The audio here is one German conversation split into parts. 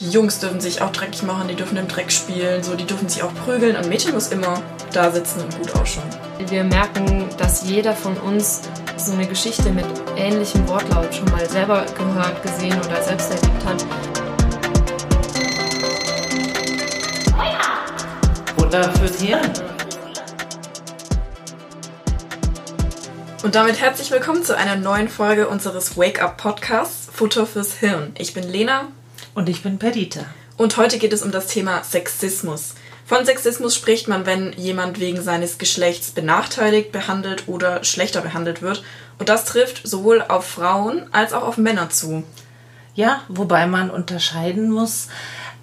Die Jungs dürfen sich auch dreckig machen, die dürfen im Dreck spielen, so, die dürfen sich auch prügeln. Ein Mädchen muss immer da sitzen und gut ausschauen. Wir merken, dass jeder von uns so eine Geschichte mit ähnlichem Wortlaut schon mal selber gehört, gesehen oder selbst erlebt hat. Futter fürs Hirn. Und damit herzlich willkommen zu einer neuen Folge unseres Wake Up Podcasts Futter fürs Hirn. Ich bin Lena. Und ich bin Perdita. Und heute geht es um das Thema Sexismus. Von Sexismus spricht man, wenn jemand wegen seines Geschlechts benachteiligt, behandelt oder schlechter behandelt wird. Und das trifft sowohl auf Frauen als auch auf Männer zu. Ja, wobei man unterscheiden muss,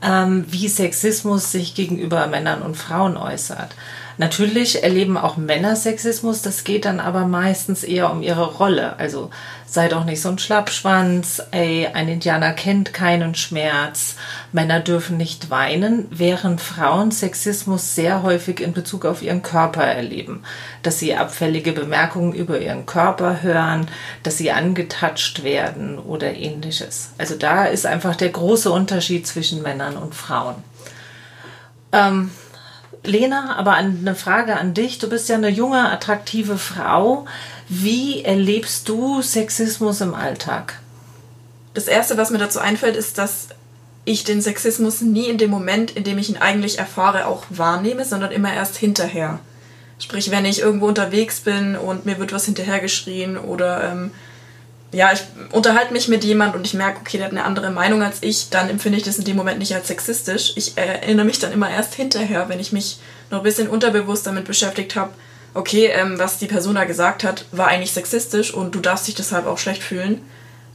ähm, wie Sexismus sich gegenüber Männern und Frauen äußert. Natürlich erleben auch Männer Sexismus, das geht dann aber meistens eher um ihre Rolle. Also sei doch nicht so ein Schlappschwanz, ey, ein Indianer kennt keinen Schmerz, Männer dürfen nicht weinen, während Frauen Sexismus sehr häufig in Bezug auf ihren Körper erleben. Dass sie abfällige Bemerkungen über ihren Körper hören, dass sie angetatscht werden oder ähnliches. Also da ist einfach der große Unterschied zwischen Männern und Frauen. Ähm, Lena, aber eine Frage an dich. Du bist ja eine junge, attraktive Frau. Wie erlebst du Sexismus im Alltag? Das Erste, was mir dazu einfällt, ist, dass ich den Sexismus nie in dem Moment, in dem ich ihn eigentlich erfahre, auch wahrnehme, sondern immer erst hinterher. Sprich, wenn ich irgendwo unterwegs bin und mir wird was hinterhergeschrien oder ähm, ja, ich unterhalte mich mit jemand und ich merke, okay, der hat eine andere Meinung als ich, dann empfinde ich das in dem Moment nicht als sexistisch. Ich erinnere mich dann immer erst hinterher, wenn ich mich noch ein bisschen unterbewusst damit beschäftigt habe, okay, ähm, was die Person da gesagt hat, war eigentlich sexistisch und du darfst dich deshalb auch schlecht fühlen.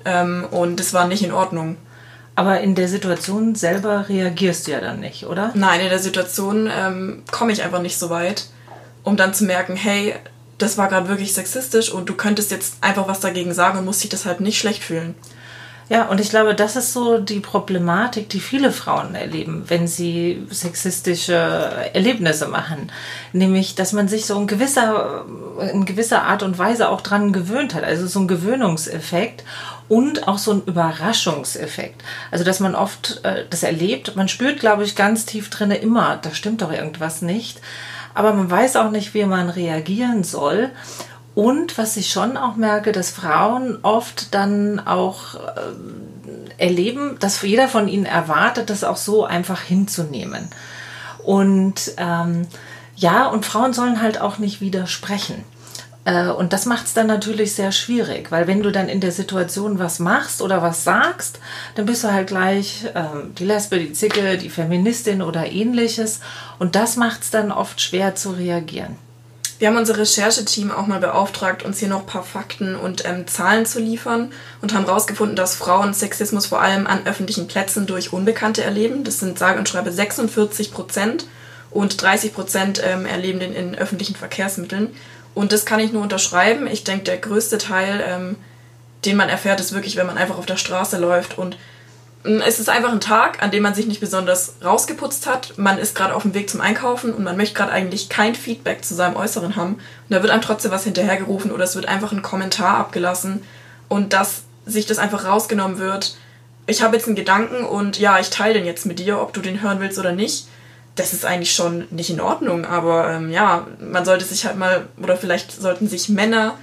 Ähm, und das war nicht in Ordnung. Aber in der Situation selber reagierst du ja dann nicht, oder? Nein, in der Situation ähm, komme ich einfach nicht so weit, um dann zu merken, hey, das war gerade wirklich sexistisch und du könntest jetzt einfach was dagegen sagen und musst dich deshalb nicht schlecht fühlen. Ja, und ich glaube, das ist so die Problematik, die viele Frauen erleben, wenn sie sexistische Erlebnisse machen. Nämlich, dass man sich so in gewisser, in gewisser Art und Weise auch dran gewöhnt hat. Also so ein Gewöhnungseffekt und auch so ein Überraschungseffekt. Also, dass man oft äh, das erlebt, man spürt, glaube ich, ganz tief drinne immer, da stimmt doch irgendwas nicht aber man weiß auch nicht, wie man reagieren soll. Und was ich schon auch merke, dass Frauen oft dann auch äh, erleben, dass jeder von ihnen erwartet, das auch so einfach hinzunehmen. Und ähm, ja, und Frauen sollen halt auch nicht widersprechen. Äh, und das macht es dann natürlich sehr schwierig, weil wenn du dann in der Situation was machst oder was sagst, dann bist du halt gleich ähm, die Lesbe, die Zicke, die Feministin oder ähnliches. Und das macht es dann oft schwer zu reagieren. Wir haben unser Rechercheteam auch mal beauftragt, uns hier noch ein paar Fakten und ähm, Zahlen zu liefern und haben herausgefunden, dass Frauen Sexismus vor allem an öffentlichen Plätzen durch Unbekannte erleben. Das sind sage und schreibe 46 Prozent und 30 Prozent ähm, erleben den in öffentlichen Verkehrsmitteln. Und das kann ich nur unterschreiben. Ich denke, der größte Teil, ähm, den man erfährt, ist wirklich, wenn man einfach auf der Straße läuft und mm, es ist einfach ein Tag, an dem man sich nicht besonders rausgeputzt hat. Man ist gerade auf dem Weg zum Einkaufen und man möchte gerade eigentlich kein Feedback zu seinem Äußeren haben. Und da wird einem trotzdem was hinterhergerufen oder es wird einfach ein Kommentar abgelassen und dass sich das einfach rausgenommen wird. Ich habe jetzt einen Gedanken und ja, ich teile den jetzt mit dir, ob du den hören willst oder nicht das ist eigentlich schon nicht in Ordnung, aber ähm, ja, man sollte sich halt mal, oder vielleicht sollten sich Männer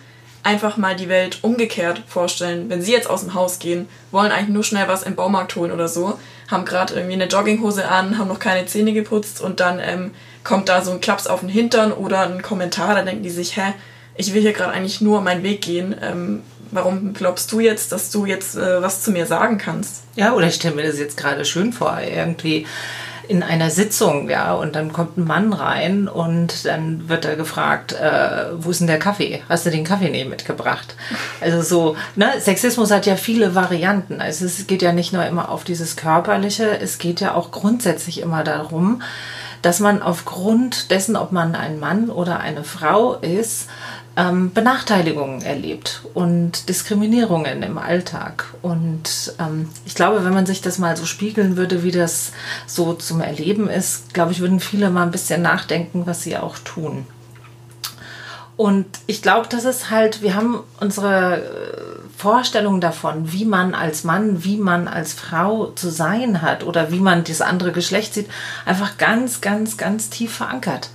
einfach mal die Welt umgekehrt vorstellen. Wenn sie jetzt aus dem Haus gehen, wollen eigentlich nur schnell was im Baumarkt holen oder so, haben gerade irgendwie eine Jogginghose an, haben noch keine Zähne geputzt und dann ähm, kommt da so ein Klaps auf den Hintern oder ein Kommentar, da denken die sich, hä, ich will hier gerade eigentlich nur meinen Weg gehen. Ähm, warum glaubst du jetzt, dass du jetzt äh, was zu mir sagen kannst? Ja, oder ich stelle mir das jetzt gerade schön vor, irgendwie in einer Sitzung, ja, und dann kommt ein Mann rein und dann wird er gefragt, äh, wo ist denn der Kaffee? Hast du den Kaffee nicht mitgebracht? Also so, ne, Sexismus hat ja viele Varianten. Also es geht ja nicht nur immer auf dieses Körperliche, es geht ja auch grundsätzlich immer darum, dass man aufgrund dessen, ob man ein Mann oder eine Frau ist, ähm, Benachteiligungen erlebt und Diskriminierungen im Alltag. Und ähm, ich glaube, wenn man sich das mal so spiegeln würde, wie das so zum Erleben ist, glaube ich, würden viele mal ein bisschen nachdenken, was sie auch tun. Und ich glaube, das ist halt, wir haben unsere äh, Vorstellung davon, wie man als Mann, wie man als Frau zu sein hat oder wie man das andere Geschlecht sieht, einfach ganz, ganz, ganz tief verankert.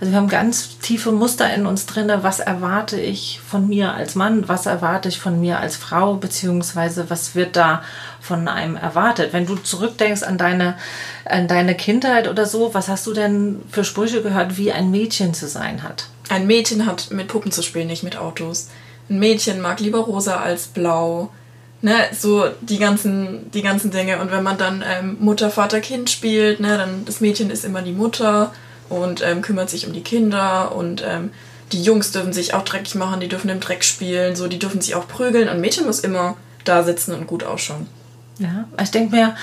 Also wir haben ganz tiefe Muster in uns drin. Was erwarte ich von mir als Mann? Was erwarte ich von mir als Frau? Beziehungsweise was wird da von einem erwartet? Wenn du zurückdenkst an deine, an deine Kindheit oder so, was hast du denn für Sprüche gehört, wie ein Mädchen zu sein hat? Ein Mädchen hat mit Puppen zu spielen, nicht mit Autos. Ein Mädchen mag lieber rosa als blau. Ne, so die ganzen, die ganzen Dinge. Und wenn man dann ähm, Mutter, Vater, Kind spielt, ne, dann das Mädchen ist immer die Mutter und ähm, kümmert sich um die Kinder und ähm, die Jungs dürfen sich auch dreckig machen, die dürfen im Dreck spielen, so die dürfen sich auch prügeln. Ein Mädchen muss immer da sitzen und gut ausschauen. Ja, ich denke mir,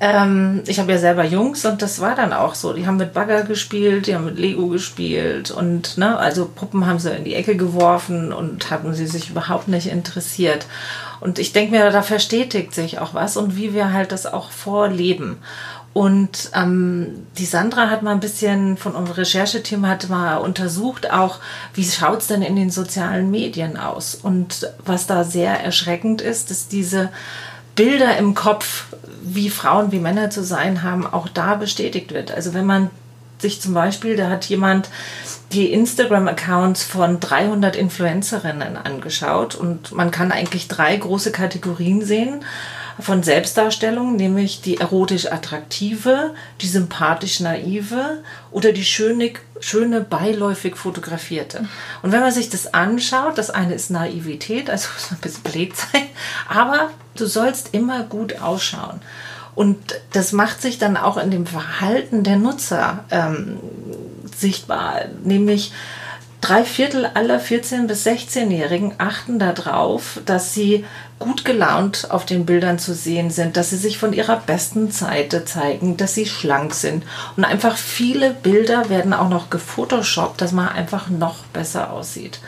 ähm, ich habe ja selber Jungs und das war dann auch so. Die haben mit Bagger gespielt, die haben mit Lego gespielt und ne, also Puppen haben sie in die Ecke geworfen und haben sie sich überhaupt nicht interessiert. Und ich denke mir, da verstetigt sich auch was und wie wir halt das auch vorleben. Und ähm, die Sandra hat mal ein bisschen von unserem Rechercheteam hat mal untersucht, auch wie schaut's denn in den sozialen Medien aus. Und was da sehr erschreckend ist, ist diese Bilder im Kopf, wie Frauen, wie Männer zu sein haben, auch da bestätigt wird. Also wenn man sich zum Beispiel, da hat jemand die Instagram-Accounts von 300 Influencerinnen angeschaut und man kann eigentlich drei große Kategorien sehen von Selbstdarstellung, nämlich die erotisch attraktive, die sympathisch naive oder die schöne, schöne beiläufig fotografierte. Und wenn man sich das anschaut, das eine ist Naivität, also ein bisschen blöd sein, aber du sollst immer gut ausschauen. Und das macht sich dann auch in dem Verhalten der Nutzer ähm, sichtbar, nämlich drei Viertel aller 14- bis 16-Jährigen achten darauf, dass sie gut gelaunt auf den Bildern zu sehen sind, dass sie sich von ihrer besten Seite zeigen, dass sie schlank sind. Und einfach viele Bilder werden auch noch gefotoshoppt, dass man einfach noch besser aussieht.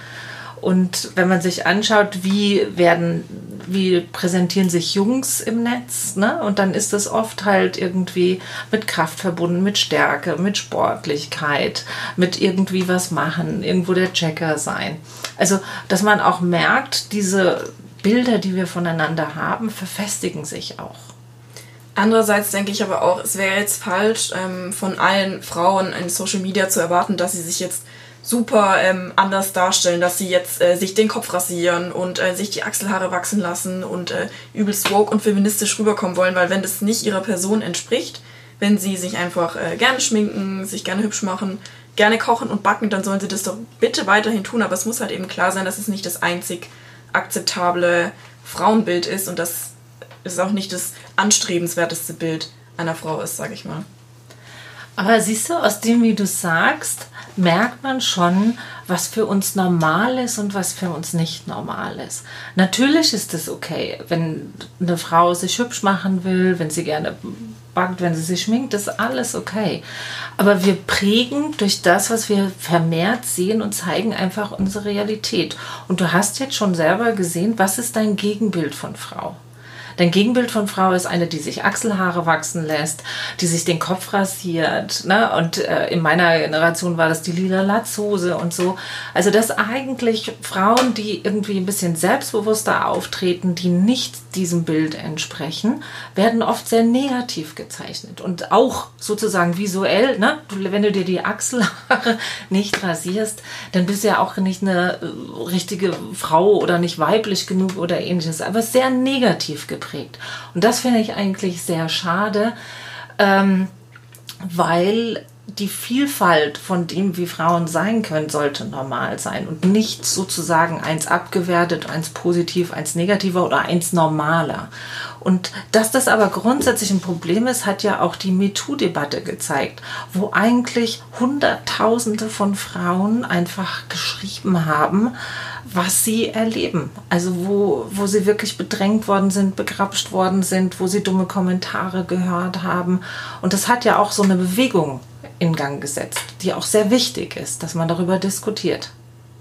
Und wenn man sich anschaut, wie werden, wie präsentieren sich Jungs im Netz, ne? Und dann ist das oft halt irgendwie mit Kraft verbunden, mit Stärke, mit Sportlichkeit, mit irgendwie was machen, irgendwo der Checker sein. Also, dass man auch merkt, diese Bilder, die wir voneinander haben, verfestigen sich auch. Andererseits denke ich aber auch, es wäre jetzt falsch, ähm, von allen Frauen in Social Media zu erwarten, dass sie sich jetzt super ähm, anders darstellen, dass sie jetzt äh, sich den Kopf rasieren und äh, sich die Achselhaare wachsen lassen und äh, übelst woke und feministisch rüberkommen wollen, weil wenn das nicht ihrer Person entspricht, wenn sie sich einfach äh, gerne schminken, sich gerne hübsch machen, gerne kochen und backen, dann sollen sie das doch bitte weiterhin tun, aber es muss halt eben klar sein, dass es nicht das einzig akzeptable Frauenbild ist und dass es auch nicht das anstrebenswerteste Bild einer Frau ist, sage ich mal. Aber siehst du, aus dem, wie du sagst, merkt man schon, was für uns normal ist und was für uns nicht normal ist. Natürlich ist es okay, wenn eine Frau sich hübsch machen will, wenn sie gerne backt, wenn sie sich schminkt, ist alles okay. Aber wir prägen durch das, was wir vermehrt sehen und zeigen einfach unsere Realität. Und du hast jetzt schon selber gesehen, was ist dein Gegenbild von Frau? Dein Gegenbild von Frau ist eine, die sich Achselhaare wachsen lässt, die sich den Kopf rasiert. Ne? Und äh, in meiner Generation war das die lila Latzhose und so. Also dass eigentlich Frauen, die irgendwie ein bisschen selbstbewusster auftreten, die nicht diesem Bild entsprechen, werden oft sehr negativ gezeichnet. Und auch sozusagen visuell, ne? Wenn du dir die Achselhaare nicht rasierst, dann bist du ja auch nicht eine äh, richtige Frau oder nicht weiblich genug oder ähnliches. Aber sehr negativ geprägt. Und das finde ich eigentlich sehr schade, ähm, weil die Vielfalt von dem, wie Frauen sein können, sollte normal sein und nicht sozusagen eins abgewertet, eins positiv, eins negativer oder eins normaler. Und dass das aber grundsätzlich ein Problem ist, hat ja auch die MeToo-Debatte gezeigt, wo eigentlich Hunderttausende von Frauen einfach geschrieben haben, was sie erleben. Also wo, wo sie wirklich bedrängt worden sind, begrapscht worden sind, wo sie dumme Kommentare gehört haben. Und das hat ja auch so eine Bewegung in Gang gesetzt, die auch sehr wichtig ist, dass man darüber diskutiert.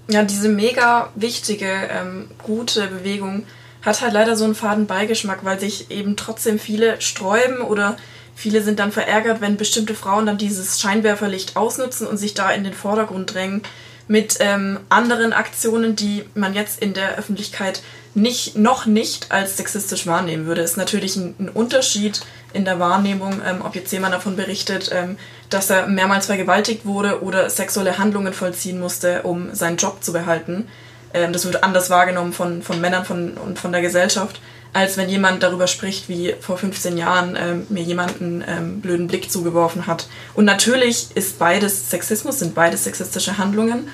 Ja, diese mega wichtige, ähm, gute Bewegung hat halt leider so einen faden Beigeschmack, weil sich eben trotzdem viele sträuben oder viele sind dann verärgert, wenn bestimmte Frauen dann dieses Scheinwerferlicht ausnutzen und sich da in den Vordergrund drängen mit ähm, anderen Aktionen, die man jetzt in der Öffentlichkeit nicht, noch nicht als sexistisch wahrnehmen würde. Ist natürlich ein, ein Unterschied in der Wahrnehmung, ähm, ob jetzt jemand davon berichtet, ähm, dass er mehrmals vergewaltigt wurde oder sexuelle Handlungen vollziehen musste, um seinen Job zu behalten. Ähm, das wird anders wahrgenommen von, von Männern von, und von der Gesellschaft, als wenn jemand darüber spricht, wie vor 15 Jahren ähm, mir jemand einen ähm, blöden Blick zugeworfen hat. Und natürlich ist beides Sexismus, sind beides sexistische Handlungen,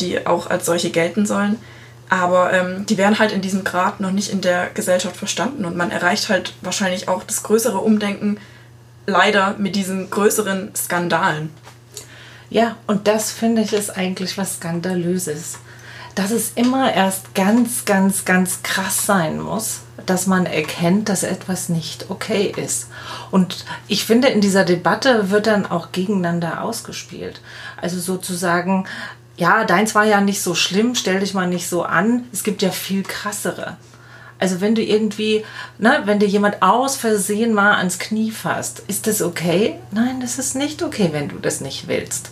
die auch als solche gelten sollen. Aber ähm, die werden halt in diesem Grad noch nicht in der Gesellschaft verstanden und man erreicht halt wahrscheinlich auch das größere Umdenken leider mit diesen größeren Skandalen. Ja, und das finde ich ist eigentlich was Skandalöses. Dass es immer erst ganz, ganz, ganz krass sein muss, dass man erkennt, dass etwas nicht okay ist. Und ich finde, in dieser Debatte wird dann auch gegeneinander ausgespielt. Also sozusagen, ja, deins war ja nicht so schlimm, stell dich mal nicht so an. Es gibt ja viel krassere. Also wenn du irgendwie, ne, wenn dir jemand aus Versehen mal ans Knie fasst, ist das okay? Nein, das ist nicht okay, wenn du das nicht willst.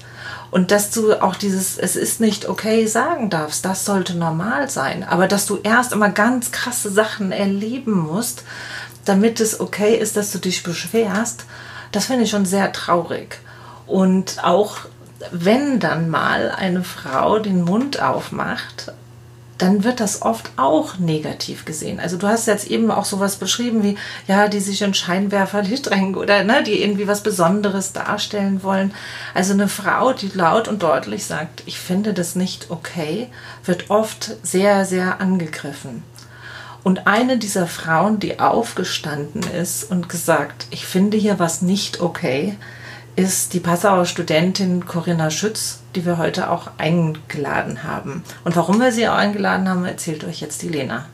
Und dass du auch dieses, es ist nicht okay sagen darfst, das sollte normal sein. Aber dass du erst immer ganz krasse Sachen erleben musst, damit es okay ist, dass du dich beschwerst, das finde ich schon sehr traurig. Und auch wenn dann mal eine Frau den Mund aufmacht, dann wird das oft auch negativ gesehen. Also du hast jetzt eben auch sowas beschrieben wie, ja, die sich in Scheinwerferlicht drängen oder ne, die irgendwie was Besonderes darstellen wollen. Also eine Frau, die laut und deutlich sagt, ich finde das nicht okay, wird oft sehr, sehr angegriffen. Und eine dieser Frauen, die aufgestanden ist und gesagt, ich finde hier was nicht okay, ist die Passauer Studentin Corinna Schütz, die wir heute auch eingeladen haben. Und warum wir sie auch eingeladen haben, erzählt euch jetzt die Lena.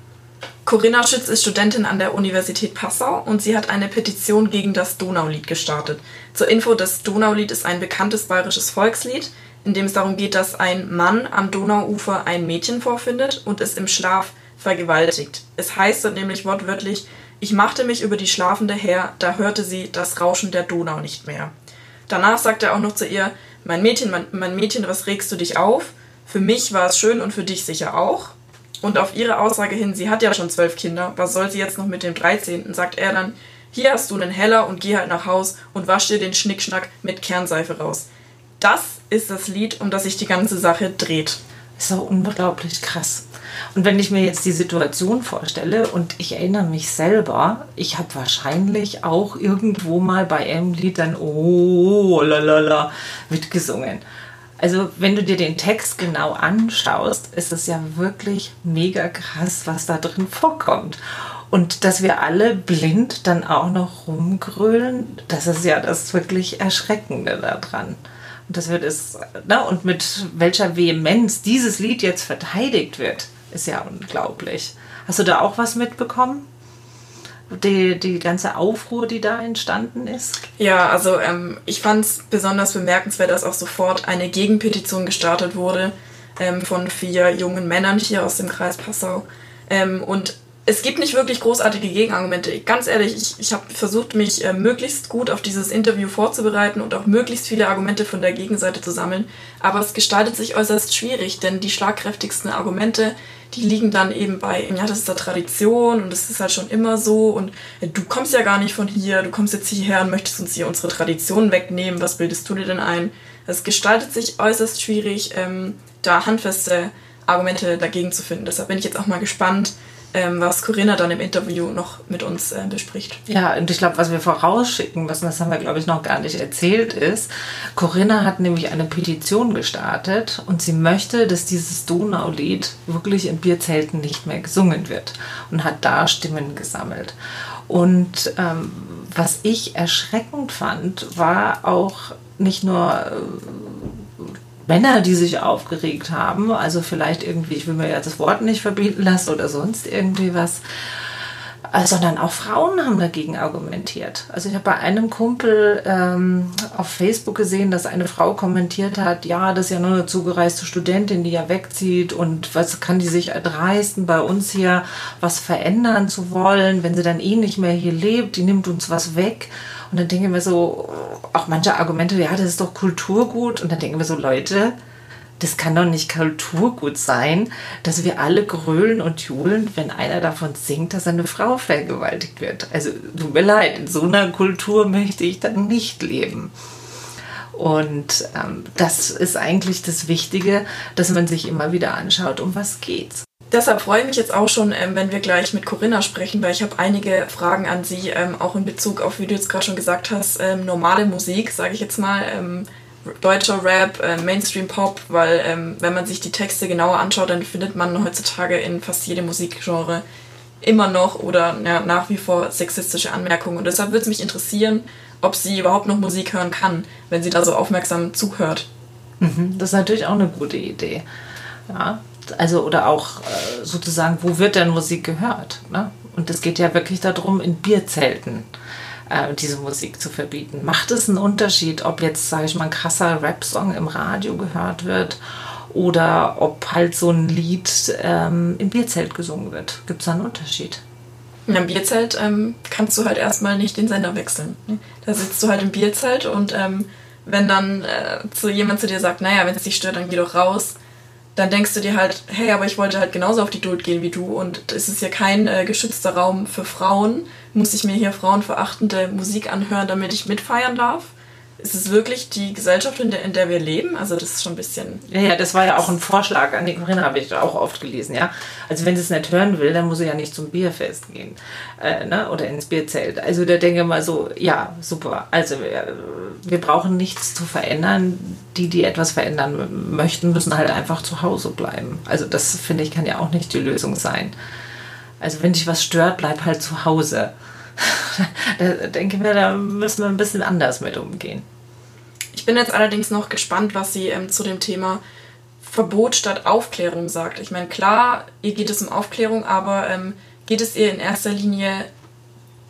Corinna Schütz ist Studentin an der Universität Passau und sie hat eine Petition gegen das Donaulied gestartet. Zur Info, das Donaulied ist ein bekanntes bayerisches Volkslied, in dem es darum geht, dass ein Mann am Donauufer ein Mädchen vorfindet und es im Schlaf vergewaltigt. Es heißt dort nämlich wortwörtlich, ich machte mich über die Schlafende her, da hörte sie das Rauschen der Donau nicht mehr. Danach sagt er auch noch zu ihr, mein Mädchen, mein, mein Mädchen, was regst du dich auf? Für mich war es schön und für dich sicher auch. Und auf ihre Aussage hin, sie hat ja schon zwölf Kinder, was soll sie jetzt noch mit dem 13., sagt er dann, hier hast du einen Heller und geh halt nach Haus und wasch dir den Schnickschnack mit Kernseife raus. Das ist das Lied, um das sich die ganze Sache dreht. Ist auch unglaublich krass. Und wenn ich mir jetzt die Situation vorstelle und ich erinnere mich selber, ich habe wahrscheinlich auch irgendwo mal bei einem Lied dann oh lalala mitgesungen. Also wenn du dir den Text genau anschaust, ist es ja wirklich mega krass, was da drin vorkommt. Und dass wir alle blind dann auch noch rumgrölen, das ist ja das wirklich Erschreckende daran. Und das wird es, ne? und mit welcher Vehemenz dieses Lied jetzt verteidigt wird ist ja unglaublich. Hast du da auch was mitbekommen? Die, die ganze Aufruhr, die da entstanden ist? Ja, also ähm, ich fand es besonders bemerkenswert, dass auch sofort eine Gegenpetition gestartet wurde ähm, von vier jungen Männern hier aus dem Kreis Passau. Ähm, und es gibt nicht wirklich großartige Gegenargumente. Ganz ehrlich, ich, ich habe versucht, mich äh, möglichst gut auf dieses Interview vorzubereiten und auch möglichst viele Argumente von der Gegenseite zu sammeln. Aber es gestaltet sich äußerst schwierig, denn die schlagkräftigsten Argumente, die liegen dann eben bei, ja, das ist der Tradition und das ist halt schon immer so und ja, du kommst ja gar nicht von hier, du kommst jetzt hierher und möchtest uns hier unsere Tradition wegnehmen, was bildest du dir denn ein? Es gestaltet sich äußerst schwierig, ähm, da handfeste Argumente dagegen zu finden. Deshalb bin ich jetzt auch mal gespannt, ähm, was Corinna dann im Interview noch mit uns äh, bespricht. Ja, und ich glaube, was wir vorausschicken müssen, das haben wir, glaube ich, noch gar nicht erzählt, ist, Corinna hat nämlich eine Petition gestartet und sie möchte, dass dieses Donaulied wirklich in Bierzelten nicht mehr gesungen wird und hat da Stimmen gesammelt. Und ähm, was ich erschreckend fand, war auch nicht nur äh, Männer, die sich aufgeregt haben, also vielleicht irgendwie, ich will mir ja das Wort nicht verbieten lassen oder sonst irgendwie was, äh, sondern auch Frauen haben dagegen argumentiert. Also ich habe bei einem Kumpel ähm, auf Facebook gesehen, dass eine Frau kommentiert hat, ja, das ist ja nur eine zugereiste Studentin, die ja wegzieht und was kann die sich erdreisten, bei uns hier was verändern zu wollen, wenn sie dann eh nicht mehr hier lebt, die nimmt uns was weg. Und dann denke ich mir so, auch manche Argumente, ja, das ist doch Kulturgut. Und dann denken wir so, Leute, das kann doch nicht Kulturgut sein, dass wir alle grölen und johlen, wenn einer davon singt, dass eine Frau vergewaltigt wird. Also tut mir leid, in so einer Kultur möchte ich dann nicht leben. Und ähm, das ist eigentlich das Wichtige, dass man sich immer wieder anschaut, um was geht's. Deshalb freue ich mich jetzt auch schon, ähm, wenn wir gleich mit Corinna sprechen, weil ich habe einige Fragen an Sie, ähm, auch in Bezug auf, wie du jetzt gerade schon gesagt hast, ähm, normale Musik, sage ich jetzt mal, deutscher Rap, äh, Mainstream Pop, weil wenn man sich die Texte genauer anschaut, dann findet man heutzutage in fast jedem Musikgenre immer noch oder ja, nach wie vor sexistische Anmerkungen. Und deshalb würde es mich interessieren, ob sie überhaupt noch Musik hören kann, wenn sie da so aufmerksam zuhört. Mhm, das ist natürlich auch eine gute Idee. Ja, also oder auch äh, sozusagen, wo wird denn Musik gehört? Ne? Und es geht ja wirklich darum, in Bierzelten äh, diese Musik zu verbieten. Macht es einen Unterschied, ob jetzt, sage ich mal, ein krasser Rap-Song im Radio gehört wird oder ob halt so ein Lied ähm, im Bierzelt gesungen wird? Gibt es da einen Unterschied? Einem Bierzelt ähm, kannst du halt erstmal nicht den Sender wechseln. Da sitzt du halt im Bierzelt und ähm, wenn dann äh, zu jemand zu dir sagt, naja, wenn es dich stört, dann geh doch raus, dann denkst du dir halt, hey, aber ich wollte halt genauso auf die Tod gehen wie du und es ist ja kein äh, geschützter Raum für Frauen. Muss ich mir hier frauenverachtende Musik anhören, damit ich mitfeiern darf? Ist es wirklich die Gesellschaft, in der, in der wir leben? Also das ist schon ein bisschen... Ja, ja, das war ja auch ein Vorschlag an die Corinna, habe ich auch oft gelesen, ja. Also wenn sie es nicht hören will, dann muss sie ja nicht zum Bierfest gehen äh, ne? oder ins Bierzelt. Also da denke ich mal so, ja, super. Also wir, wir brauchen nichts zu verändern. Die, die etwas verändern möchten, müssen halt einfach zu Hause bleiben. Also das, finde ich, kann ja auch nicht die Lösung sein. Also wenn dich was stört, bleib halt zu Hause. Da denke ich mir, da müssen wir ein bisschen anders mit umgehen. Ich bin jetzt allerdings noch gespannt, was sie ähm, zu dem Thema Verbot statt Aufklärung sagt. Ich meine, klar, ihr geht es um Aufklärung, aber ähm, geht es ihr in erster Linie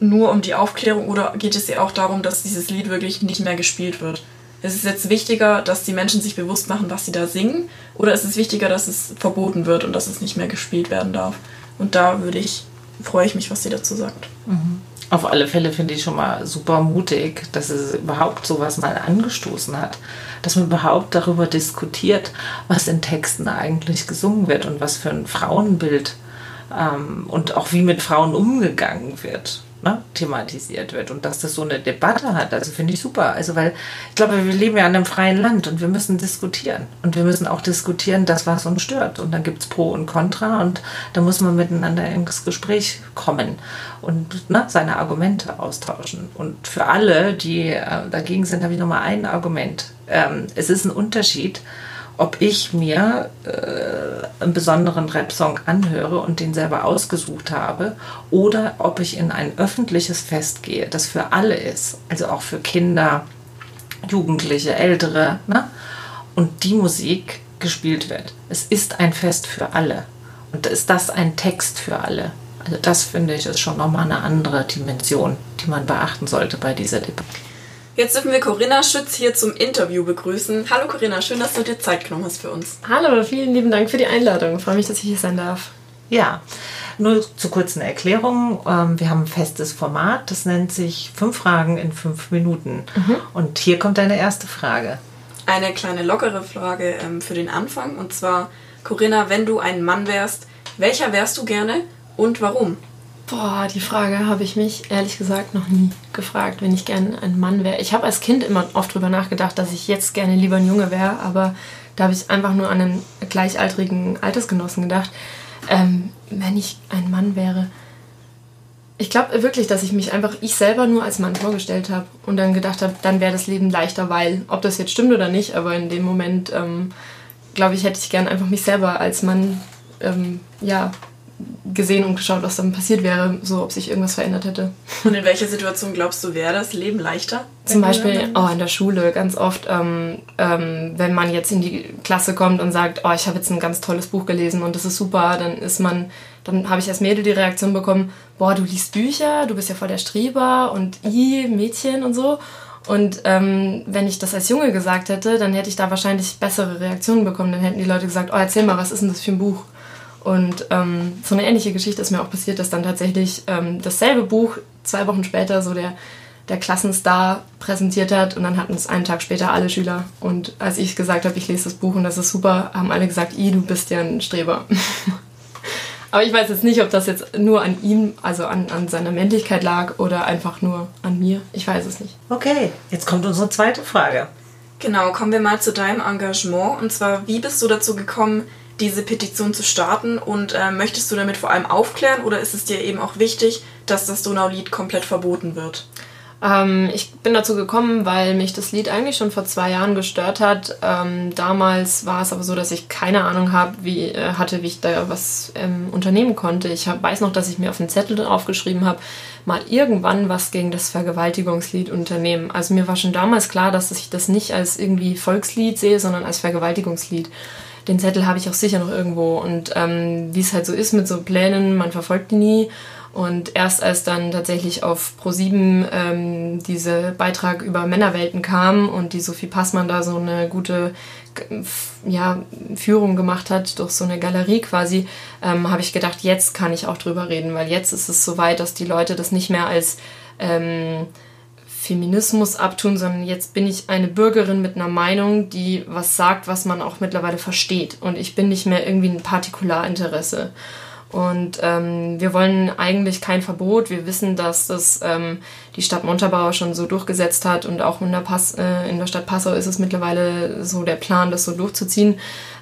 nur um die Aufklärung oder geht es ihr auch darum, dass dieses Lied wirklich nicht mehr gespielt wird? Ist es jetzt wichtiger, dass die Menschen sich bewusst machen, was sie da singen, oder ist es wichtiger, dass es verboten wird und dass es nicht mehr gespielt werden darf? Und da würde ich, freue ich mich, was sie dazu sagt. Mhm. Auf alle Fälle finde ich schon mal super mutig, dass es überhaupt sowas mal angestoßen hat. Dass man überhaupt darüber diskutiert, was in Texten eigentlich gesungen wird und was für ein Frauenbild ähm, und auch wie mit Frauen umgegangen wird ne, thematisiert wird und dass das so eine Debatte hat. Also finde ich super. Also weil ich glaube, wir leben ja in einem freien Land und wir müssen diskutieren. Und wir müssen auch diskutieren, das, was uns stört. Und dann gibt es Pro und Contra und da muss man miteinander ins Gespräch kommen und ne, seine Argumente austauschen. Und für alle, die äh, dagegen sind, habe ich nochmal ein Argument. Ähm, es ist ein Unterschied, ob ich mir äh, einen besonderen Rap-Song anhöre und den selber ausgesucht habe oder ob ich in ein öffentliches Fest gehe, das für alle ist, also auch für Kinder, Jugendliche, Ältere, ne? und die Musik gespielt wird. Es ist ein Fest für alle und ist das ein Text für alle. Also das finde ich ist schon nochmal eine andere Dimension, die man beachten sollte bei dieser Debatte. Jetzt dürfen wir Corinna Schütz hier zum Interview begrüßen. Hallo Corinna, schön, dass du dir Zeit genommen hast für uns. Hallo, vielen lieben Dank für die Einladung. Ich freue mich, dass ich hier sein darf. Ja, nur zur kurzen Erklärung. Ähm, wir haben ein festes Format, das nennt sich Fünf Fragen in fünf Minuten. Mhm. Und hier kommt deine erste Frage. Eine kleine lockere Frage ähm, für den Anfang. Und zwar, Corinna, wenn du ein Mann wärst, welcher wärst du gerne und warum? Boah, die Frage habe ich mich ehrlich gesagt noch nie gefragt, wenn ich gerne ein Mann wäre. Ich habe als Kind immer oft drüber nachgedacht, dass ich jetzt gerne lieber ein Junge wäre, aber da habe ich einfach nur an einen gleichaltrigen Altersgenossen gedacht. Ähm, wenn ich ein Mann wäre. Ich glaube wirklich, dass ich mich einfach ich selber nur als Mann vorgestellt habe und dann gedacht habe, dann wäre das Leben leichter, weil, ob das jetzt stimmt oder nicht, aber in dem Moment, ähm, glaube ich, hätte ich gern einfach mich selber als Mann ähm, ja, gesehen und geschaut, was dann passiert wäre, so ob sich irgendwas verändert hätte. Und in welcher Situation glaubst du, wäre das Leben leichter? Zum Beispiel oh, in der Schule ganz oft, ähm, ähm, wenn man jetzt in die Klasse kommt und sagt, oh, ich habe jetzt ein ganz tolles Buch gelesen und das ist super, dann ist man, dann habe ich als Mädel die Reaktion bekommen, boah, du liest Bücher, du bist ja voll der Streber und i, Mädchen und so. Und ähm, wenn ich das als Junge gesagt hätte, dann hätte ich da wahrscheinlich bessere Reaktionen bekommen. Dann hätten die Leute gesagt, oh, erzähl mal, was ist denn das für ein Buch? Und ähm, so eine ähnliche Geschichte ist mir auch passiert, dass dann tatsächlich ähm, dasselbe Buch zwei Wochen später so der der Klassenstar präsentiert hat und dann hatten es einen Tag später alle Schüler. Und als ich gesagt habe, ich lese das Buch und das ist super, haben alle gesagt, i, du bist ja ein Streber. Aber ich weiß jetzt nicht, ob das jetzt nur an ihm, also an, an seiner Männlichkeit lag oder einfach nur an mir. Ich weiß es nicht. Okay, jetzt kommt unsere zweite Frage. Genau, kommen wir mal zu deinem Engagement. Und zwar, wie bist du dazu gekommen, diese Petition zu starten? Und äh, möchtest du damit vor allem aufklären oder ist es dir eben auch wichtig, dass das Donaulied komplett verboten wird? Ähm, ich bin dazu gekommen, weil mich das Lied eigentlich schon vor zwei Jahren gestört hat. Ähm, damals war es aber so, dass ich keine Ahnung hab, wie, äh, hatte, wie ich da was ähm, unternehmen konnte. Ich hab, weiß noch, dass ich mir auf einen Zettel aufgeschrieben habe, mal irgendwann was gegen das Vergewaltigungslied unternehmen. Also mir war schon damals klar, dass ich das nicht als irgendwie Volkslied sehe, sondern als Vergewaltigungslied. Den Zettel habe ich auch sicher noch irgendwo. Und ähm, wie es halt so ist mit so Plänen, man verfolgt die nie. Und erst als dann tatsächlich auf Pro7 ähm, dieser Beitrag über Männerwelten kam und die Sophie Passmann da so eine gute ja, Führung gemacht hat durch so eine Galerie quasi, ähm, habe ich gedacht, jetzt kann ich auch drüber reden, weil jetzt ist es so weit, dass die Leute das nicht mehr als ähm, Feminismus abtun, sondern jetzt bin ich eine Bürgerin mit einer Meinung, die was sagt, was man auch mittlerweile versteht. Und ich bin nicht mehr irgendwie ein Partikularinteresse. Und ähm, wir wollen eigentlich kein Verbot. Wir wissen, dass das ähm, die Stadt Montabaur schon so durchgesetzt hat und auch in der, Pass, äh, in der Stadt Passau ist es mittlerweile so der Plan, das so durchzuziehen.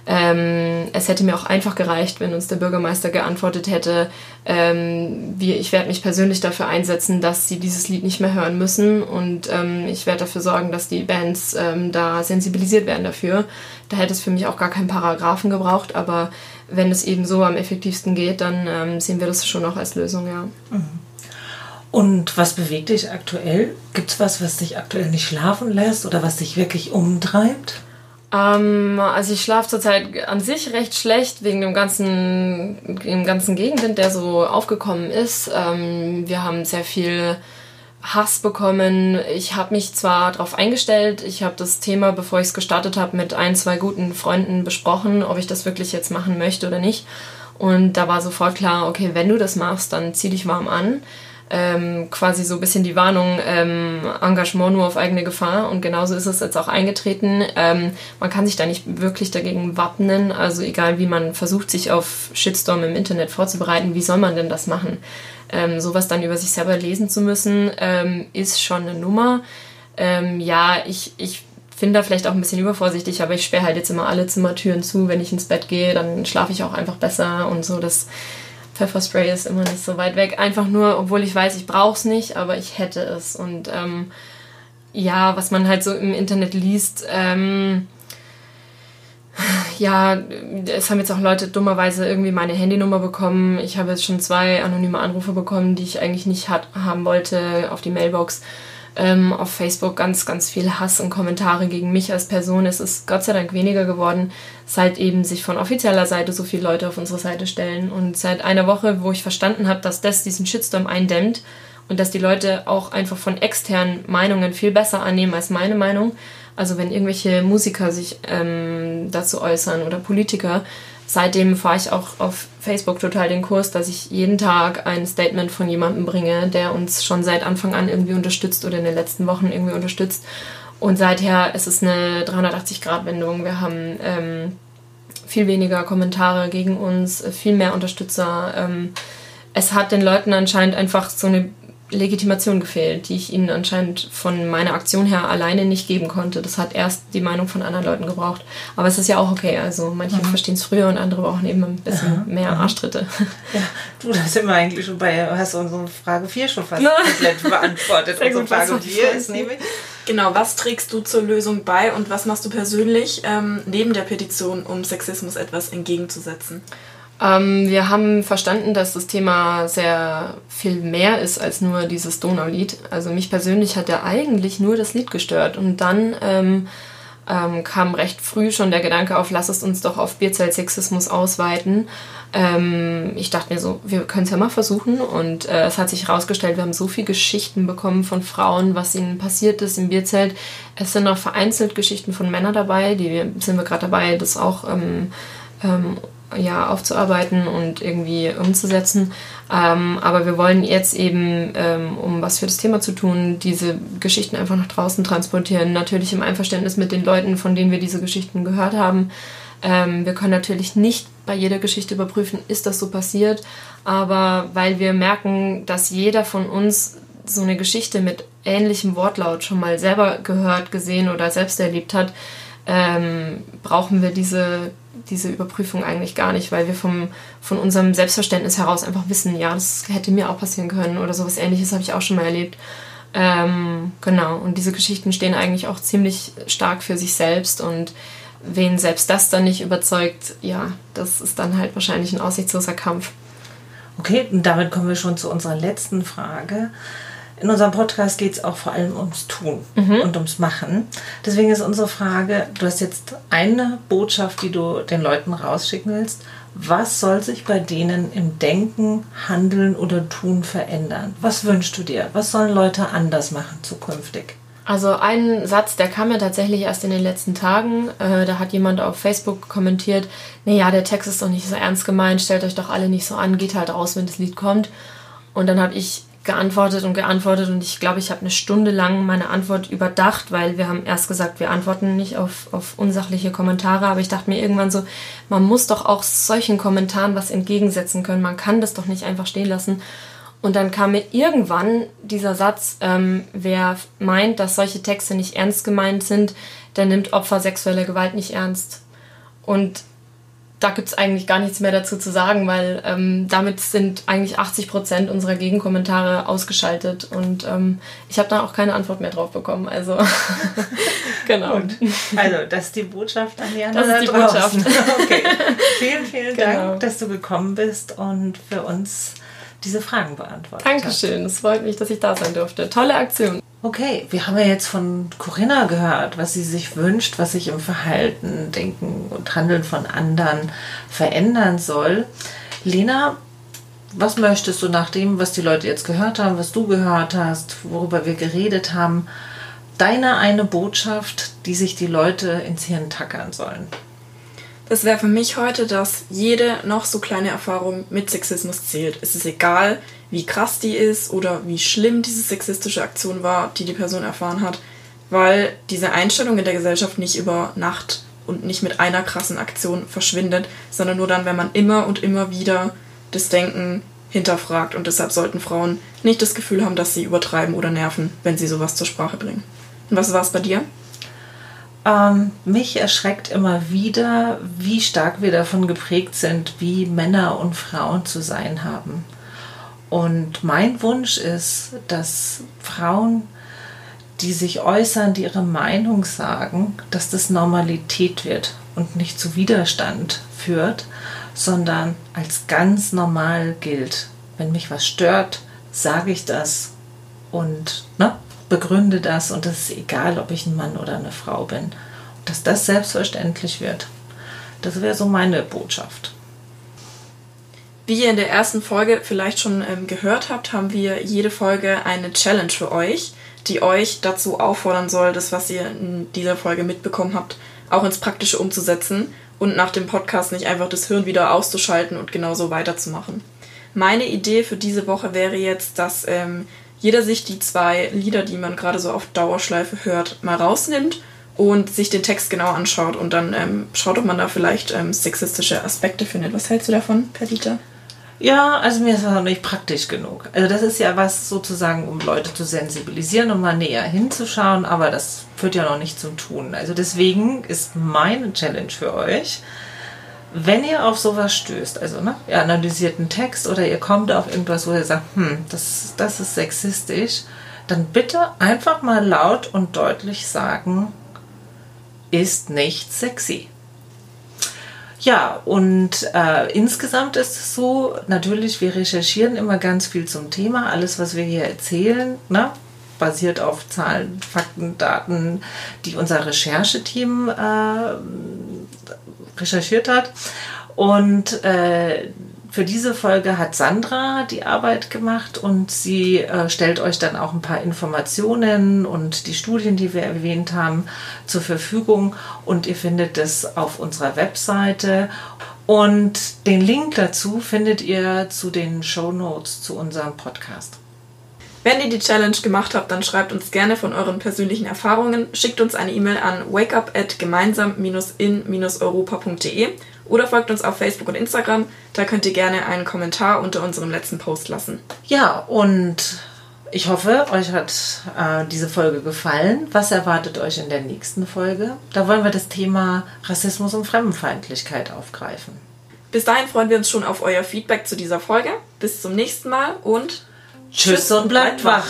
Ähm, es hätte mir auch einfach gereicht, wenn uns der Bürgermeister geantwortet hätte, ähm, wir, ich werde mich persönlich dafür einsetzen, dass sie dieses Lied nicht mehr hören müssen und ähm, ich werde dafür sorgen, dass die Bands ähm, da sensibilisiert werden dafür. Da hätte es für mich auch gar keinen Paragraphen gebraucht, aber wenn es eben so am effektivsten geht, dann ähm, sehen wir das schon auch als Lösung, ja. Mhm. Und was bewegt dich aktuell? Gibt es was, was dich aktuell nicht schlafen lässt oder was dich wirklich umtreibt? Ähm, also ich schlafe zurzeit an sich recht schlecht wegen dem ganzen, dem ganzen Gegenwind, der so aufgekommen ist. Ähm, wir haben sehr viel Hass bekommen. Ich habe mich zwar darauf eingestellt, ich habe das Thema, bevor ich es gestartet habe, mit ein, zwei guten Freunden besprochen, ob ich das wirklich jetzt machen möchte oder nicht. Und da war sofort klar, okay, wenn du das machst, dann zieh dich warm an. Ähm, quasi so ein bisschen die Warnung, ähm, Engagement nur auf eigene Gefahr. Und genauso ist es jetzt auch eingetreten. Ähm, man kann sich da nicht wirklich dagegen wappnen. Also egal wie man versucht, sich auf Shitstorm im Internet vorzubereiten, wie soll man denn das machen? ähm, sowas dann über sich selber lesen zu müssen, ähm, ist schon eine Nummer. Ähm, ja, ich, ich finde da vielleicht auch ein bisschen übervorsichtig, aber ich sperre halt jetzt immer alle Zimmertüren zu. Wenn ich ins Bett gehe, dann schlafe ich auch einfach besser und so. Das Pfefferspray ist immer nicht so weit weg. Einfach nur, obwohl ich weiß, ich brauche es nicht, aber ich hätte es. Und ähm, ja, was man halt so im Internet liest, ähm, ja, es haben jetzt auch Leute dummerweise irgendwie meine Handynummer bekommen. Ich habe jetzt schon zwei anonyme Anrufe bekommen, die ich eigentlich nicht hat, haben wollte, auf die Mailbox. Ähm, auf Facebook ganz, ganz viel Hass und Kommentare gegen mich als Person. Es ist Gott sei Dank weniger geworden, seit eben sich von offizieller Seite so viele Leute auf unsere Seite stellen. Und seit einer Woche, wo ich verstanden habe, dass das diesen Shitstorm eindämmt und dass die Leute auch einfach von externen Meinungen viel besser annehmen als meine Meinung, also wenn irgendwelche Musiker sich ähm, dazu äußern oder Politiker, seitdem fahre ich auch auf Facebook total den Kurs, dass ich jeden Tag ein Statement von jemandem bringe, der uns schon seit Anfang an irgendwie unterstützt oder in den letzten Wochen irgendwie unterstützt. Und seither ist es eine 380-Grad-Wendung. Wir haben ähm, viel weniger Kommentare gegen uns, viel mehr Unterstützer. Ähm, es hat den Leuten anscheinend einfach so eine Legitimation gefehlt, die ich ihnen anscheinend von meiner Aktion her alleine nicht geben konnte. Das hat erst die Meinung von anderen Leuten gebraucht. Aber es ist ja auch okay. Also manche mhm. verstehen es früher und andere brauchen eben ein bisschen Aha. mehr Aha. Arschtritte. Ja, du, das sind wir eigentlich schon bei, hast unsere Frage 4 schon fast komplett beantwortet. Sehr unsere Frage 4 ist nämlich. Genau, was trägst du zur Lösung bei und was machst du persönlich ähm, neben der Petition, um Sexismus etwas entgegenzusetzen? Ähm, wir haben verstanden, dass das Thema sehr viel mehr ist als nur dieses Donaulied. Also mich persönlich hat ja eigentlich nur das Lied gestört. Und dann ähm, ähm, kam recht früh schon der Gedanke auf, lass es uns doch auf Bierzelt-Sexismus ausweiten. Ähm, ich dachte mir so, wir können es ja mal versuchen. Und äh, es hat sich herausgestellt, wir haben so viele Geschichten bekommen von Frauen, was ihnen passiert ist im Bierzelt. Es sind auch vereinzelt Geschichten von Männern dabei, die sind wir gerade dabei, das auch ähm, ähm, ja, aufzuarbeiten und irgendwie umzusetzen. Ähm, aber wir wollen jetzt eben, ähm, um was für das Thema zu tun, diese Geschichten einfach nach draußen transportieren. Natürlich im Einverständnis mit den Leuten, von denen wir diese Geschichten gehört haben. Ähm, wir können natürlich nicht bei jeder Geschichte überprüfen, ist das so passiert, aber weil wir merken, dass jeder von uns so eine Geschichte mit ähnlichem Wortlaut schon mal selber gehört, gesehen oder selbst erlebt hat, ähm, brauchen wir diese, diese Überprüfung eigentlich gar nicht, weil wir vom, von unserem Selbstverständnis heraus einfach wissen, ja, das hätte mir auch passieren können oder sowas ähnliches habe ich auch schon mal erlebt. Ähm, genau, und diese Geschichten stehen eigentlich auch ziemlich stark für sich selbst und wen selbst das dann nicht überzeugt, ja, das ist dann halt wahrscheinlich ein aussichtsloser Kampf. Okay, und damit kommen wir schon zu unserer letzten Frage. In unserem Podcast geht es auch vor allem ums Tun mhm. und ums Machen. Deswegen ist unsere Frage, du hast jetzt eine Botschaft, die du den Leuten rausschicken willst. Was soll sich bei denen im Denken, Handeln oder Tun verändern? Was wünschst du dir? Was sollen Leute anders machen zukünftig? Also ein Satz, der kam mir tatsächlich erst in den letzten Tagen. Äh, da hat jemand auf Facebook kommentiert, naja, der Text ist doch nicht so ernst gemeint, stellt euch doch alle nicht so an, geht halt raus, wenn das Lied kommt. Und dann habe ich geantwortet und geantwortet und ich glaube, ich habe eine Stunde lang meine Antwort überdacht, weil wir haben erst gesagt, wir antworten nicht auf, auf unsachliche Kommentare, aber ich dachte mir irgendwann so, man muss doch auch solchen Kommentaren was entgegensetzen können, man kann das doch nicht einfach stehen lassen. Und dann kam mir irgendwann dieser Satz, ähm, wer meint, dass solche Texte nicht ernst gemeint sind, der nimmt Opfer sexueller Gewalt nicht ernst. Und da gibt es eigentlich gar nichts mehr dazu zu sagen, weil ähm, damit sind eigentlich 80 Prozent unserer Gegenkommentare ausgeschaltet und ähm, ich habe da auch keine Antwort mehr drauf bekommen. Also genau. Gut. Also das ist die Botschaft an die anderen. Das ist die Botschaft. okay. Vielen, vielen Dank, genau. dass du gekommen bist und für uns diese Fragen beantwortet Dankeschön, es freut mich, dass ich da sein durfte. Tolle Aktion. Okay, wir haben ja jetzt von Corinna gehört, was sie sich wünscht, was sich im Verhalten, Denken und Handeln von anderen verändern soll. Lena, was möchtest du nach dem, was die Leute jetzt gehört haben, was du gehört hast, worüber wir geredet haben, deine eine Botschaft, die sich die Leute ins Hirn tackern sollen? Das wäre für mich heute, dass jede noch so kleine Erfahrung mit Sexismus zählt. Es ist egal, wie krass die ist oder wie schlimm diese sexistische Aktion war, die die Person erfahren hat, weil diese Einstellung in der Gesellschaft nicht über Nacht und nicht mit einer krassen Aktion verschwindet, sondern nur dann, wenn man immer und immer wieder das Denken hinterfragt. Und deshalb sollten Frauen nicht das Gefühl haben, dass sie übertreiben oder nerven, wenn sie sowas zur Sprache bringen. Und was war es bei dir? Ähm, mich erschreckt immer wieder, wie stark wir davon geprägt sind, wie Männer und Frauen zu sein haben. Und mein Wunsch ist, dass Frauen, die sich äußern, die ihre Meinung sagen, dass das Normalität wird und nicht zu Widerstand führt, sondern als ganz normal gilt. Wenn mich was stört, sage ich das und ne, begründe das und es ist egal, ob ich ein Mann oder eine Frau bin. dass das selbstverständlich wird. Das wäre so meine Botschaft. Wie ihr in der ersten Folge vielleicht schon ähm, gehört habt, haben wir jede Folge eine Challenge für euch, die euch dazu auffordern soll, das, was ihr in dieser Folge mitbekommen habt, auch ins Praktische umzusetzen und nach dem Podcast nicht einfach das Hirn wieder auszuschalten und genauso weiterzumachen. Meine Idee für diese Woche wäre jetzt, dass ähm, jeder sich die zwei Lieder, die man gerade so auf Dauerschleife hört, mal rausnimmt und sich den Text genau anschaut und dann ähm, schaut, ob man da vielleicht ähm, sexistische Aspekte findet. Was hältst du davon, Perdita? Ja, also mir ist das noch nicht praktisch genug. Also das ist ja was sozusagen, um Leute zu sensibilisieren und mal näher hinzuschauen, aber das führt ja noch nicht zum Tun. Also deswegen ist meine Challenge für euch, wenn ihr auf sowas stößt, also ne, ihr analysiert einen Text oder ihr kommt auf irgendwas, wo ihr sagt, hm, das, das ist sexistisch, dann bitte einfach mal laut und deutlich sagen, ist nicht sexy. Ja, und äh, insgesamt ist es so, natürlich, wir recherchieren immer ganz viel zum Thema. Alles, was wir hier erzählen, ne, basiert auf Zahlen, Fakten, Daten, die unser Rechercheteam äh, recherchiert hat. Und äh, für diese Folge hat Sandra die Arbeit gemacht und sie äh, stellt euch dann auch ein paar Informationen und die Studien, die wir erwähnt haben, zur Verfügung. Und ihr findet es auf unserer Webseite Und den Link dazu findet ihr zu den Show Notes zu unserem Podcast. Wenn ihr die Challenge gemacht habt, dann schreibt uns gerne von euren persönlichen Erfahrungen, schickt uns eine E-Mail an wakeup at gemeinsam-in-europa.de oder folgt uns auf Facebook und Instagram. Da könnt ihr gerne einen Kommentar unter unserem letzten Post lassen. Ja, und ich hoffe, euch hat äh, diese Folge gefallen. Was erwartet euch in der nächsten Folge? Da wollen wir das Thema Rassismus und Fremdenfeindlichkeit aufgreifen. Bis dahin freuen wir uns schon auf euer Feedback zu dieser Folge. Bis zum nächsten Mal und Tschüss und bleibt wach.